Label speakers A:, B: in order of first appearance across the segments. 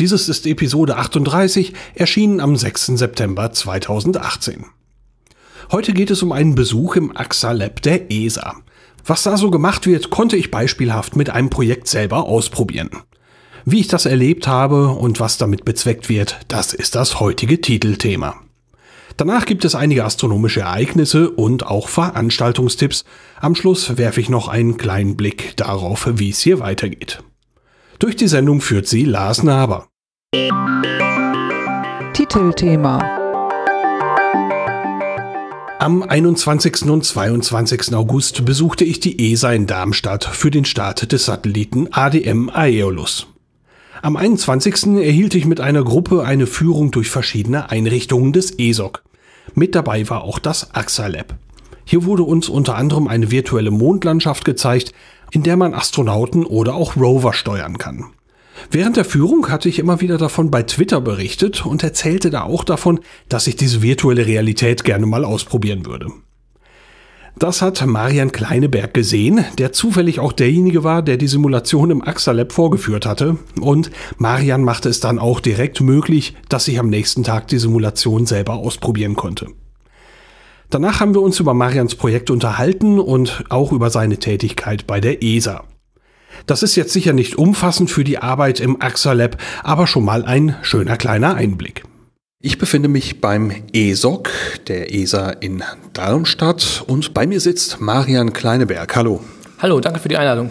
A: Dieses ist Episode 38, erschienen am 6. September 2018. Heute geht es um einen Besuch im AXA Lab der ESA. Was da so gemacht wird, konnte ich beispielhaft mit einem Projekt selber ausprobieren. Wie ich das erlebt habe und was damit bezweckt wird, das ist das heutige Titelthema. Danach gibt es einige astronomische Ereignisse und auch Veranstaltungstipps. Am Schluss werfe ich noch einen kleinen Blick darauf, wie es hier weitergeht. Durch die Sendung führt sie Lars Naber.
B: Titelthema
A: am 21. und 22. August besuchte ich die ESA in Darmstadt für den Start des Satelliten ADM Aeolus. Am 21. erhielt ich mit einer Gruppe eine Führung durch verschiedene Einrichtungen des ESOC. Mit dabei war auch das AXA Lab. Hier wurde uns unter anderem eine virtuelle Mondlandschaft gezeigt, in der man Astronauten oder auch Rover steuern kann. Während der Führung hatte ich immer wieder davon bei Twitter berichtet und erzählte da auch davon, dass ich diese virtuelle Realität gerne mal ausprobieren würde. Das hat Marian Kleineberg gesehen, der zufällig auch derjenige war, der die Simulation im AXA Lab vorgeführt hatte. Und Marian machte es dann auch direkt möglich, dass ich am nächsten Tag die Simulation selber ausprobieren konnte. Danach haben wir uns über Marians Projekt unterhalten und auch über seine Tätigkeit bei der ESA. Das ist jetzt sicher nicht umfassend für die Arbeit im AXA Lab, aber schon mal ein schöner kleiner Einblick. Ich befinde mich beim ESOC der ESA in Darmstadt und bei mir sitzt Marian Kleineberg. Hallo.
C: Hallo, danke für die Einladung.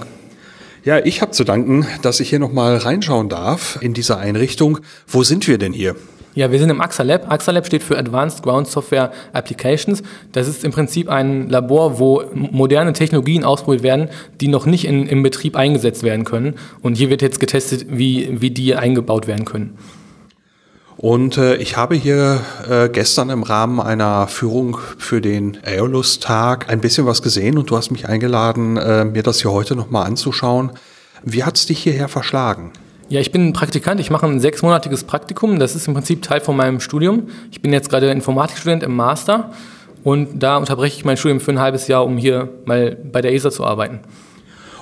A: Ja, ich habe zu danken, dass ich hier nochmal reinschauen darf in diese Einrichtung. Wo sind wir denn hier?
C: Ja, wir sind im AXA Lab. AXA Lab steht für Advanced Ground Software Applications. Das ist im Prinzip ein Labor, wo moderne Technologien ausprobiert werden, die noch nicht in, im Betrieb eingesetzt werden können. Und hier wird jetzt getestet, wie, wie die eingebaut werden können.
A: Und äh, ich habe hier äh, gestern im Rahmen einer Führung für den Aeolus-Tag ein bisschen was gesehen und du hast mich eingeladen, äh, mir das hier heute nochmal anzuschauen. Wie hat es dich hierher verschlagen?
C: Ja, ich bin Praktikant. Ich mache ein sechsmonatiges Praktikum. Das ist im Prinzip Teil von meinem Studium. Ich bin jetzt gerade Informatikstudent im Master und da unterbreche ich mein Studium für ein halbes Jahr, um hier mal bei der ESA zu arbeiten.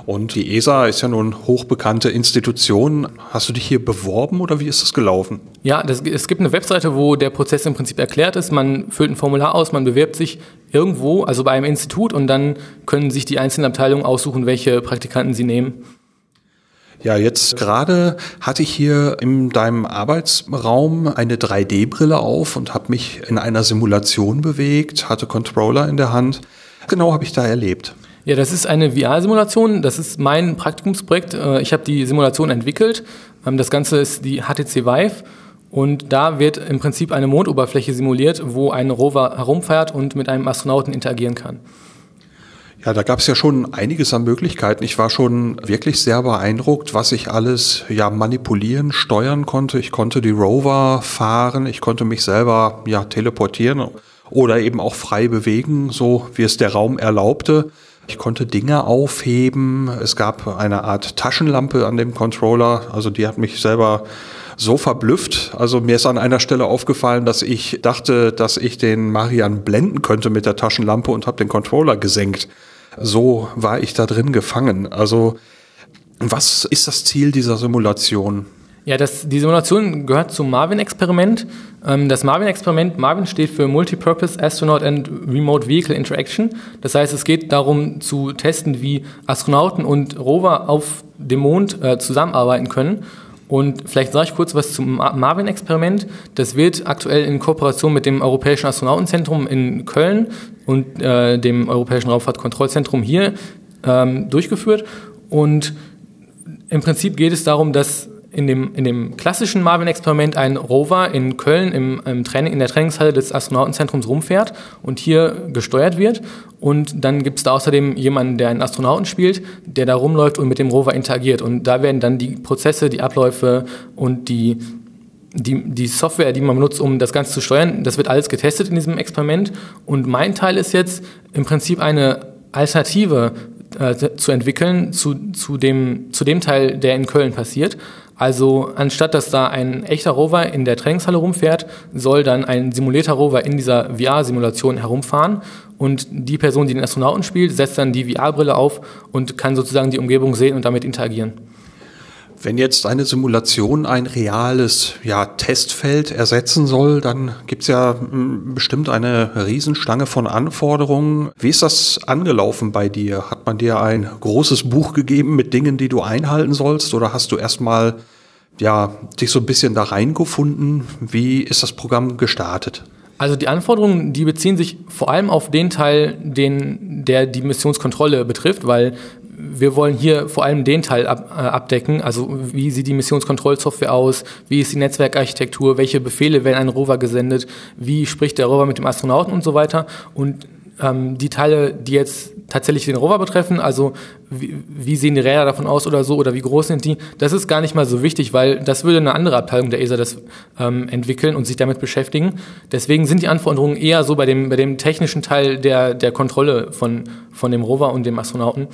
A: Und die ESA ist ja nun hochbekannte Institution. Hast du dich hier beworben oder wie ist das gelaufen?
C: Ja, das, es gibt eine Webseite, wo der Prozess im Prinzip erklärt ist. Man füllt ein Formular aus, man bewirbt sich irgendwo, also bei einem Institut, und dann können sich die einzelnen Abteilungen aussuchen, welche Praktikanten sie nehmen.
A: Ja, jetzt gerade hatte ich hier in deinem Arbeitsraum eine 3D-Brille auf und habe mich in einer Simulation bewegt, hatte Controller in der Hand. Genau habe ich da erlebt.
C: Ja, das ist eine VR-Simulation. Das ist mein Praktikumsprojekt. Äh, ich habe die Simulation entwickelt. Ähm, das Ganze ist die HTC Vive. Und da wird im Prinzip eine Mondoberfläche simuliert, wo ein Rover herumfährt und mit einem Astronauten interagieren kann.
A: Ja, da gab es ja schon einiges an Möglichkeiten. Ich war schon wirklich sehr beeindruckt, was ich alles ja manipulieren, steuern konnte. Ich konnte die Rover fahren, ich konnte mich selber ja teleportieren oder eben auch frei bewegen, so wie es der Raum erlaubte. Ich konnte Dinge aufheben. Es gab eine Art Taschenlampe an dem Controller, also die hat mich selber so verblüfft. Also mir ist an einer Stelle aufgefallen, dass ich dachte, dass ich den Marian blenden könnte mit der Taschenlampe und habe den Controller gesenkt. So war ich da drin gefangen. Also was ist das Ziel dieser Simulation?
C: Ja, das, die Simulation gehört zum Marvin-Experiment. Ähm, das Marvin-Experiment, Marvin steht für Multipurpose Astronaut and Remote Vehicle Interaction. Das heißt, es geht darum zu testen, wie Astronauten und Rover auf dem Mond äh, zusammenarbeiten können. Und vielleicht sage ich kurz was zum Marvin-Experiment. Das wird aktuell in Kooperation mit dem Europäischen Astronautenzentrum in Köln und äh, dem Europäischen Raumfahrtkontrollzentrum hier ähm, durchgeführt. Und im Prinzip geht es darum, dass in dem, in dem klassischen Marvin-Experiment ein Rover in Köln im, im, Training, in der Trainingshalle des Astronautenzentrums rumfährt und hier gesteuert wird. Und dann gibt es da außerdem jemanden, der einen Astronauten spielt, der da rumläuft und mit dem Rover interagiert. Und da werden dann die Prozesse, die Abläufe und die die, die Software, die man benutzt, um das Ganze zu steuern, das wird alles getestet in diesem Experiment. Und mein Teil ist jetzt im Prinzip eine Alternative äh, zu entwickeln zu, zu, dem, zu dem Teil, der in Köln passiert. Also anstatt dass da ein echter Rover in der Trainingshalle rumfährt, soll dann ein simulierter Rover in dieser VR-Simulation herumfahren und die Person, die den Astronauten spielt, setzt dann die VR-Brille auf und kann sozusagen die Umgebung sehen und damit interagieren.
A: Wenn jetzt eine Simulation ein reales ja, Testfeld ersetzen soll, dann gibt's ja hm, bestimmt eine Riesenstange von Anforderungen. Wie ist das angelaufen bei dir? Hat man dir ein großes Buch gegeben mit Dingen, die du einhalten sollst? Oder hast du erstmal ja, dich so ein bisschen da reingefunden? Wie ist das Programm gestartet?
C: Also die Anforderungen, die beziehen sich vor allem auf den Teil, den, der die Missionskontrolle betrifft, weil wir wollen hier vor allem den Teil ab, äh, abdecken, also wie sieht die Missionskontrollsoftware aus, wie ist die Netzwerkarchitektur, welche Befehle werden an Rover gesendet, wie spricht der Rover mit dem Astronauten und so weiter. Und ähm, die Teile, die jetzt tatsächlich den Rover betreffen, also wie, wie sehen die Räder davon aus oder so oder wie groß sind die, das ist gar nicht mal so wichtig, weil das würde eine andere Abteilung der ESA das ähm, entwickeln und sich damit beschäftigen. Deswegen sind die Anforderungen eher so bei dem, bei dem technischen Teil der, der Kontrolle von, von dem Rover und dem Astronauten.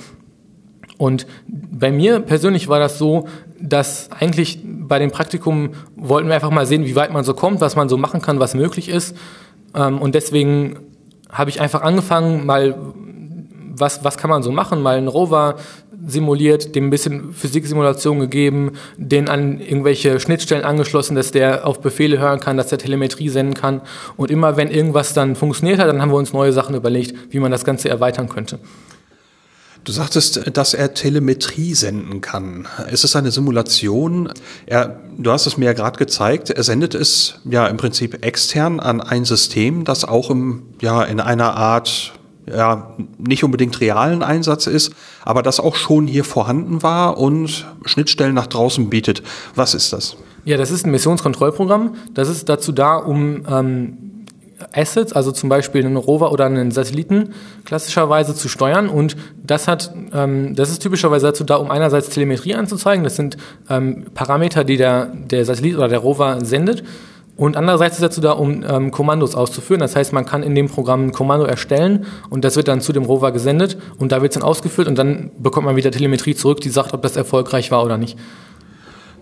C: Und bei mir persönlich war das so, dass eigentlich bei dem Praktikum wollten wir einfach mal sehen, wie weit man so kommt, was man so machen kann, was möglich ist. Ähm, und deswegen habe ich einfach angefangen, mal was, was kann man so machen, mal einen Rover simuliert, dem ein bisschen Physiksimulation gegeben, den an irgendwelche Schnittstellen angeschlossen, dass der auf Befehle hören kann, dass der Telemetrie senden kann. Und immer wenn irgendwas dann funktioniert hat, dann haben wir uns neue Sachen überlegt, wie man das Ganze erweitern könnte.
A: Du sagtest, dass er Telemetrie senden kann. Ist es eine Simulation? Er, du hast es mir ja gerade gezeigt. Er sendet es ja im Prinzip extern an ein System, das auch im, ja, in einer Art ja, nicht unbedingt realen Einsatz ist, aber das auch schon hier vorhanden war und Schnittstellen nach draußen bietet. Was ist das?
C: Ja, das ist ein Missionskontrollprogramm. Das ist dazu da, um ähm, Assets, also zum Beispiel einen Rover oder einen Satelliten klassischerweise zu steuern. Und das hat, ähm, das ist typischerweise dazu da, um einerseits Telemetrie anzuzeigen. Das sind ähm, Parameter, die der, der Satellit oder der Rover sendet. Und andererseits ist dazu da, um ähm, Kommandos auszuführen. Das heißt, man kann in dem Programm ein Kommando erstellen und das wird dann zu dem Rover gesendet und da wird es dann ausgeführt und dann bekommt man wieder Telemetrie zurück, die sagt, ob das erfolgreich war oder nicht.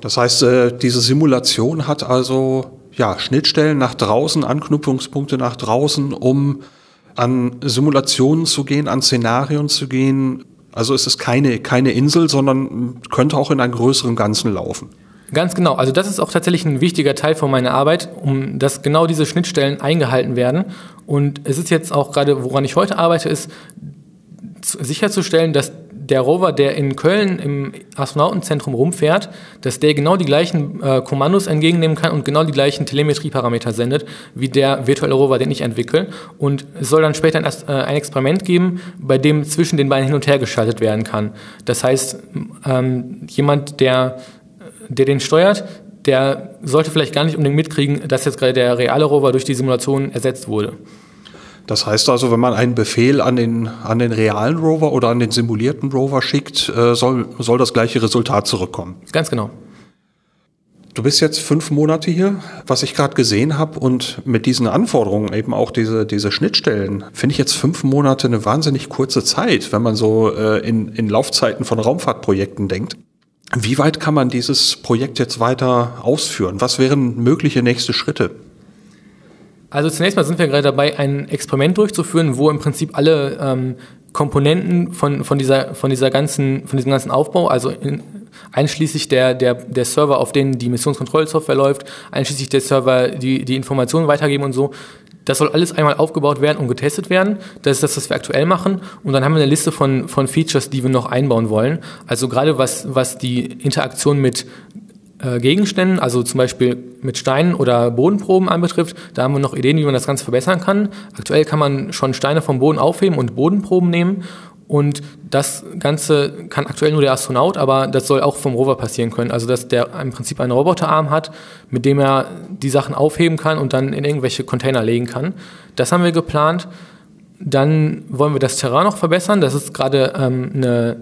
A: Das heißt, äh, diese Simulation hat also ja, Schnittstellen nach draußen, Anknüpfungspunkte nach draußen, um an Simulationen zu gehen, an Szenarien zu gehen. Also es ist keine, keine Insel, sondern könnte auch in einem größeren Ganzen laufen.
C: Ganz genau. Also das ist auch tatsächlich ein wichtiger Teil von meiner Arbeit, um dass genau diese Schnittstellen eingehalten werden. Und es ist jetzt auch gerade, woran ich heute arbeite, ist sicherzustellen, dass der Rover, der in Köln im Astronautenzentrum rumfährt, dass der genau die gleichen äh, Kommandos entgegennehmen kann und genau die gleichen Telemetrieparameter sendet, wie der virtuelle Rover, den ich entwickle. Und es soll dann später ein, äh, ein Experiment geben, bei dem zwischen den beiden hin und her geschaltet werden kann. Das heißt, ähm, jemand, der, der den steuert, der sollte vielleicht gar nicht unbedingt mitkriegen, dass jetzt gerade der reale Rover durch die Simulation ersetzt wurde.
A: Das heißt also, wenn man einen Befehl an den, an den realen Rover oder an den simulierten Rover schickt, äh, soll, soll das gleiche Resultat zurückkommen.
C: Ganz genau.
A: Du bist jetzt fünf Monate hier, was ich gerade gesehen habe, und mit diesen Anforderungen, eben auch diese, diese Schnittstellen, finde ich jetzt fünf Monate eine wahnsinnig kurze Zeit, wenn man so äh, in, in Laufzeiten von Raumfahrtprojekten denkt. Wie weit kann man dieses Projekt jetzt weiter ausführen? Was wären mögliche nächste Schritte?
C: Also zunächst mal sind wir gerade dabei, ein Experiment durchzuführen, wo im Prinzip alle ähm, Komponenten von, von, dieser, von, dieser ganzen, von diesem ganzen Aufbau, also in, einschließlich der, der, der Server, auf denen die Missionskontrollsoftware läuft, einschließlich der Server, die die Informationen weitergeben und so, das soll alles einmal aufgebaut werden und getestet werden. Das ist das, was wir aktuell machen. Und dann haben wir eine Liste von, von Features, die wir noch einbauen wollen. Also gerade was, was die Interaktion mit äh, Gegenständen, also zum Beispiel mit Steinen oder Bodenproben anbetrifft, da haben wir noch Ideen, wie man das Ganze verbessern kann. Aktuell kann man schon Steine vom Boden aufheben und Bodenproben nehmen. Und das Ganze kann aktuell nur der Astronaut, aber das soll auch vom Rover passieren können. Also dass der im Prinzip einen Roboterarm hat, mit dem er die Sachen aufheben kann und dann in irgendwelche Container legen kann. Das haben wir geplant. Dann wollen wir das Terrain noch verbessern. Das ist gerade ähm, eine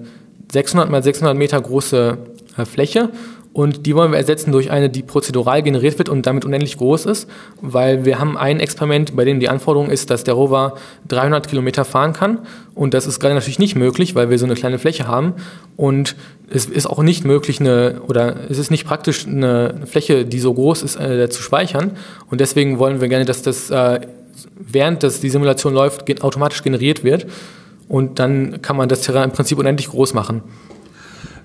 C: 600 mal 600 Meter große äh, Fläche und die wollen wir ersetzen durch eine, die prozedural generiert wird und damit unendlich groß ist, weil wir haben ein Experiment, bei dem die Anforderung ist, dass der Rover 300 Kilometer fahren kann. Und das ist gerade natürlich nicht möglich, weil wir so eine kleine Fläche haben. Und es ist auch nicht möglich, eine, oder es ist nicht praktisch, eine Fläche, die so groß ist, äh, zu speichern. Und deswegen wollen wir gerne, dass das äh, während das die Simulation läuft, automatisch generiert wird. Und dann kann man das Terrain im Prinzip unendlich groß machen.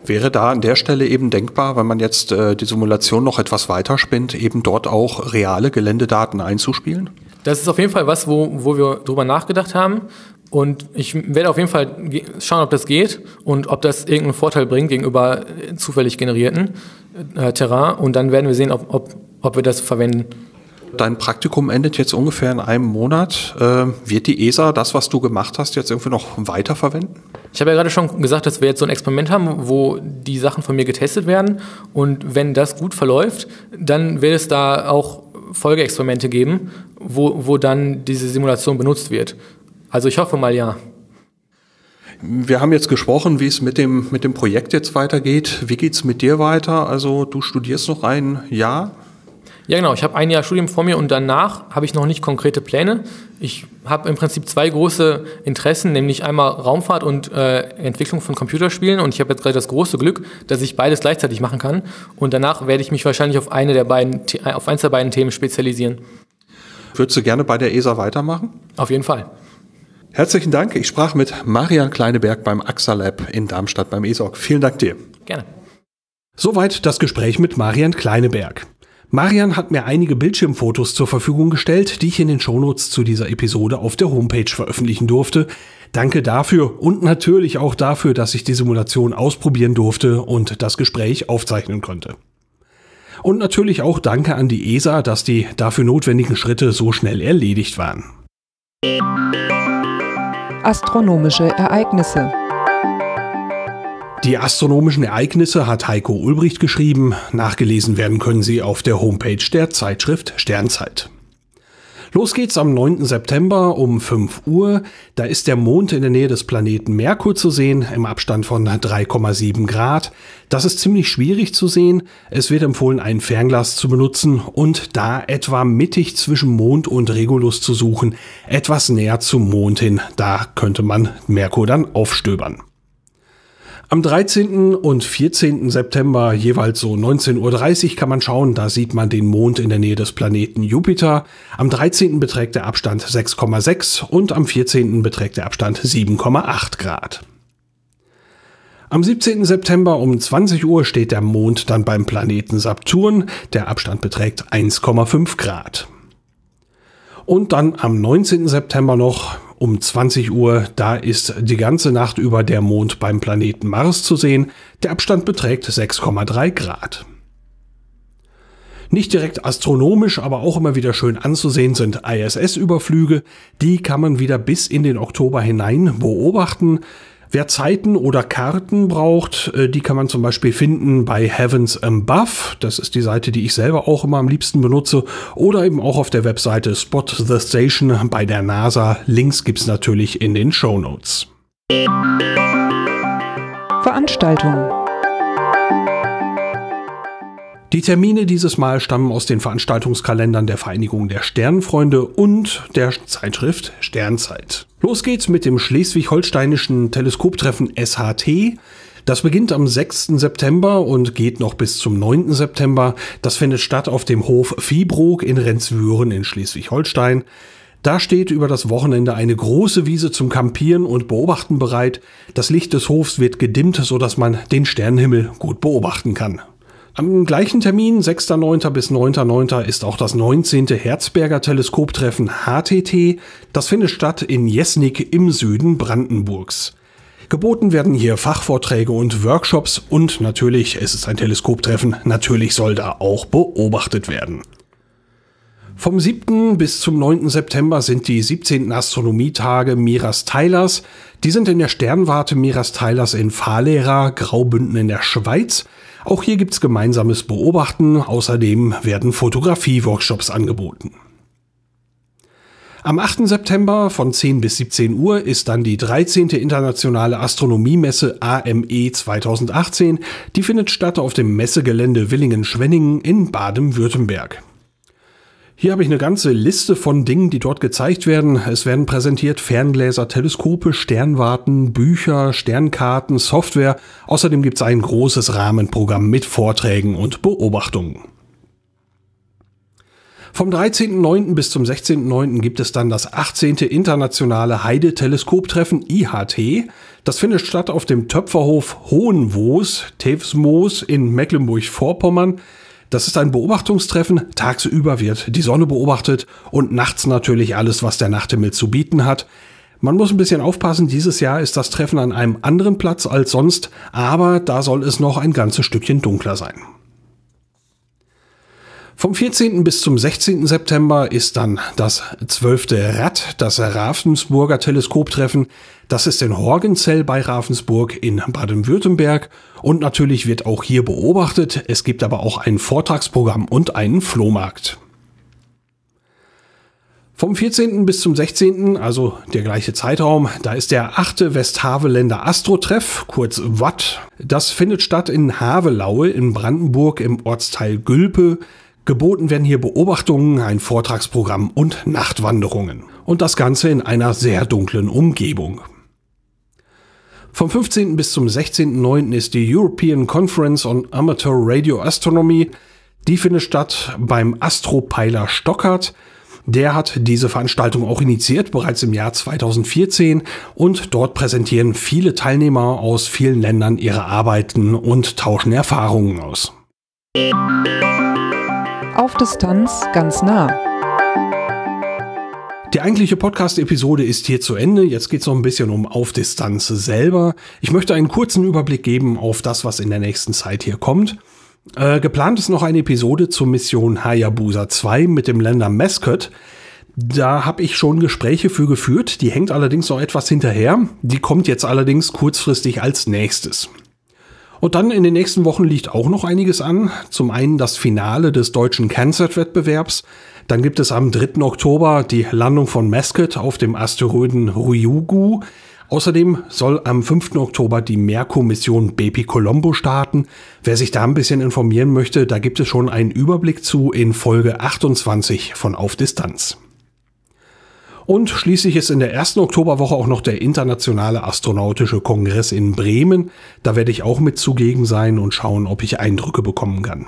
A: Wäre da an der Stelle eben denkbar, wenn man jetzt äh, die Simulation noch etwas weiter spinnt, eben dort auch reale Geländedaten einzuspielen?
C: Das ist auf jeden Fall was, wo, wo wir drüber nachgedacht haben. Und ich werde auf jeden Fall schauen, ob das geht und ob das irgendeinen Vorteil bringt gegenüber zufällig generierten äh, Terrain. Und dann werden wir sehen, ob, ob, ob wir das verwenden.
A: Dein Praktikum endet jetzt ungefähr in einem Monat. Äh, wird die ESA das, was du gemacht hast, jetzt irgendwie noch weiterverwenden?
C: Ich habe ja gerade schon gesagt, dass wir jetzt so ein Experiment haben, wo die Sachen von mir getestet werden. Und wenn das gut verläuft, dann wird es da auch Folgeexperimente geben, wo, wo dann diese Simulation benutzt wird. Also ich hoffe mal ja.
A: Wir haben jetzt gesprochen, wie es mit dem, mit dem Projekt jetzt weitergeht. Wie geht es mit dir weiter? Also du studierst noch ein Jahr?
C: Ja, genau. Ich habe ein Jahr Studium vor mir und danach habe ich noch nicht konkrete Pläne. Ich habe im Prinzip zwei große Interessen, nämlich einmal Raumfahrt und äh, Entwicklung von Computerspielen. Und ich habe jetzt gerade das große Glück, dass ich beides gleichzeitig machen kann. Und danach werde ich mich wahrscheinlich auf eine der beiden, auf eins der beiden Themen spezialisieren.
A: Würdest du gerne bei der ESA weitermachen?
C: Auf jeden Fall.
A: Herzlichen Dank. Ich sprach mit Marian Kleineberg beim AXA Lab in Darmstadt beim ESOC. Vielen Dank dir.
C: Gerne.
A: Soweit das Gespräch mit Marian Kleineberg. Marian hat mir einige Bildschirmfotos zur Verfügung gestellt, die ich in den Shownotes zu dieser Episode auf der Homepage veröffentlichen durfte. Danke dafür und natürlich auch dafür, dass ich die Simulation ausprobieren durfte und das Gespräch aufzeichnen konnte. Und natürlich auch danke an die ESA, dass die dafür notwendigen Schritte so schnell erledigt waren.
B: Astronomische Ereignisse
A: die astronomischen Ereignisse hat Heiko Ulbricht geschrieben. Nachgelesen werden können sie auf der Homepage der Zeitschrift Sternzeit. Los geht's am 9. September um 5 Uhr. Da ist der Mond in der Nähe des Planeten Merkur zu sehen, im Abstand von 3,7 Grad. Das ist ziemlich schwierig zu sehen. Es wird empfohlen, ein Fernglas zu benutzen und da etwa mittig zwischen Mond und Regulus zu suchen, etwas näher zum Mond hin. Da könnte man Merkur dann aufstöbern. Am 13. und 14. September jeweils so 19.30 Uhr kann man schauen, da sieht man den Mond in der Nähe des Planeten Jupiter. Am 13. beträgt der Abstand 6,6 und am 14. beträgt der Abstand 7,8 Grad. Am 17. September um 20 Uhr steht der Mond dann beim Planeten Saturn. Der Abstand beträgt 1,5 Grad. Und dann am 19. September noch um 20 Uhr, da ist die ganze Nacht über der Mond beim Planeten Mars zu sehen. Der Abstand beträgt 6,3 Grad. Nicht direkt astronomisch, aber auch immer wieder schön anzusehen sind ISS-Überflüge. Die kann man wieder bis in den Oktober hinein beobachten. Wer Zeiten oder Karten braucht, äh, die kann man zum Beispiel finden bei Heavens Above. Das ist die Seite, die ich selber auch immer am liebsten benutze. Oder eben auch auf der Webseite Spot the Station bei der NASA. Links gibt's natürlich in den Show Notes.
B: Veranstaltungen
A: die Termine dieses Mal stammen aus den Veranstaltungskalendern der Vereinigung der Sternfreunde und der Zeitschrift Sternzeit. Los geht's mit dem schleswig-holsteinischen Teleskoptreffen SHT. Das beginnt am 6. September und geht noch bis zum 9. September. Das findet statt auf dem Hof Viehbrook in Renzwüren in Schleswig-Holstein. Da steht über das Wochenende eine große Wiese zum Campieren und Beobachten bereit. Das Licht des Hofs wird gedimmt, sodass man den Sternenhimmel gut beobachten kann. Am gleichen Termin, 6.9. bis 9.9., ist auch das 19. Herzberger Teleskoptreffen HTT. Das findet statt in Jesnik im Süden Brandenburgs. Geboten werden hier Fachvorträge und Workshops und natürlich, es ist ein Teleskoptreffen, natürlich soll da auch beobachtet werden. Vom 7. bis zum 9. September sind die 17. Astronomietage Miras Teilers. Die sind in der Sternwarte Miras Teilers in Fahrlehrer, Graubünden in der Schweiz. Auch hier gibt's gemeinsames Beobachten. Außerdem werden Fotografie-Workshops angeboten. Am 8. September von 10 bis 17 Uhr ist dann die 13. Internationale Astronomiemesse AME 2018. Die findet statt auf dem Messegelände Willingen-Schwenningen in Baden-Württemberg. Hier habe ich eine ganze Liste von Dingen, die dort gezeigt werden. Es werden präsentiert Ferngläser, Teleskope, Sternwarten, Bücher, Sternkarten, Software. Außerdem gibt es ein großes Rahmenprogramm mit Vorträgen und Beobachtungen. Vom 13.09. bis zum 16.09. gibt es dann das 18. internationale Heide-Teleskoptreffen IHT. Das findet statt auf dem Töpferhof Hohenwoos, Tevsmoos in Mecklenburg-Vorpommern. Das ist ein Beobachtungstreffen. Tagsüber wird die Sonne beobachtet und nachts natürlich alles, was der Nachthimmel zu bieten hat. Man muss ein bisschen aufpassen, dieses Jahr ist das Treffen an einem anderen Platz als sonst, aber da soll es noch ein ganzes Stückchen dunkler sein. Vom 14. bis zum 16. September ist dann das 12. Rad, das Ravensburger Teleskoptreffen. Das ist in Horgenzell bei Ravensburg in Baden-Württemberg. Und natürlich wird auch hier beobachtet. Es gibt aber auch ein Vortragsprogramm und einen Flohmarkt. Vom 14. bis zum 16., also der gleiche Zeitraum, da ist der 8. Westhaveländer Astrotreff, kurz Watt. Das findet statt in Havelaue in Brandenburg im Ortsteil Gülpe. Geboten werden hier Beobachtungen, ein Vortragsprogramm und Nachtwanderungen. Und das Ganze in einer sehr dunklen Umgebung. Vom 15. bis zum 16.09. ist die European Conference on Amateur Radio Astronomy. Die findet statt beim Astropeiler Stockert. Der hat diese Veranstaltung auch initiiert, bereits im Jahr 2014. Und dort präsentieren viele Teilnehmer aus vielen Ländern ihre Arbeiten und tauschen Erfahrungen aus.
B: Auf Distanz ganz nah.
A: Die eigentliche Podcast-Episode ist hier zu Ende. Jetzt geht es noch ein bisschen um Auf Distanz selber. Ich möchte einen kurzen Überblick geben auf das, was in der nächsten Zeit hier kommt. Äh, geplant ist noch eine Episode zur Mission Hayabusa 2 mit dem Länder Mascot. Da habe ich schon Gespräche für geführt. Die hängt allerdings noch etwas hinterher. Die kommt jetzt allerdings kurzfristig als nächstes. Und dann in den nächsten Wochen liegt auch noch einiges an. Zum einen das Finale des deutschen Cancer-Wettbewerbs. Dann gibt es am 3. Oktober die Landung von Mascot auf dem Asteroiden Ryugu. Außerdem soll am 5. Oktober die Merkur-Mission Baby Colombo starten. Wer sich da ein bisschen informieren möchte, da gibt es schon einen Überblick zu in Folge 28 von Auf Distanz. Und schließlich ist in der ersten Oktoberwoche auch noch der Internationale Astronautische Kongress in Bremen. Da werde ich auch mit zugegen sein und schauen, ob ich Eindrücke bekommen kann.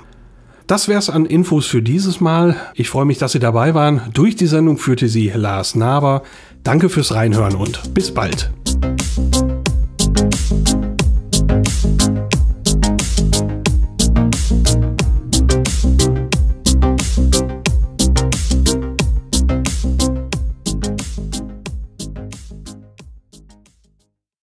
A: Das wär's an Infos für dieses Mal. Ich freue mich, dass Sie dabei waren. Durch die Sendung führte Sie Lars Naber. Danke fürs Reinhören und bis bald.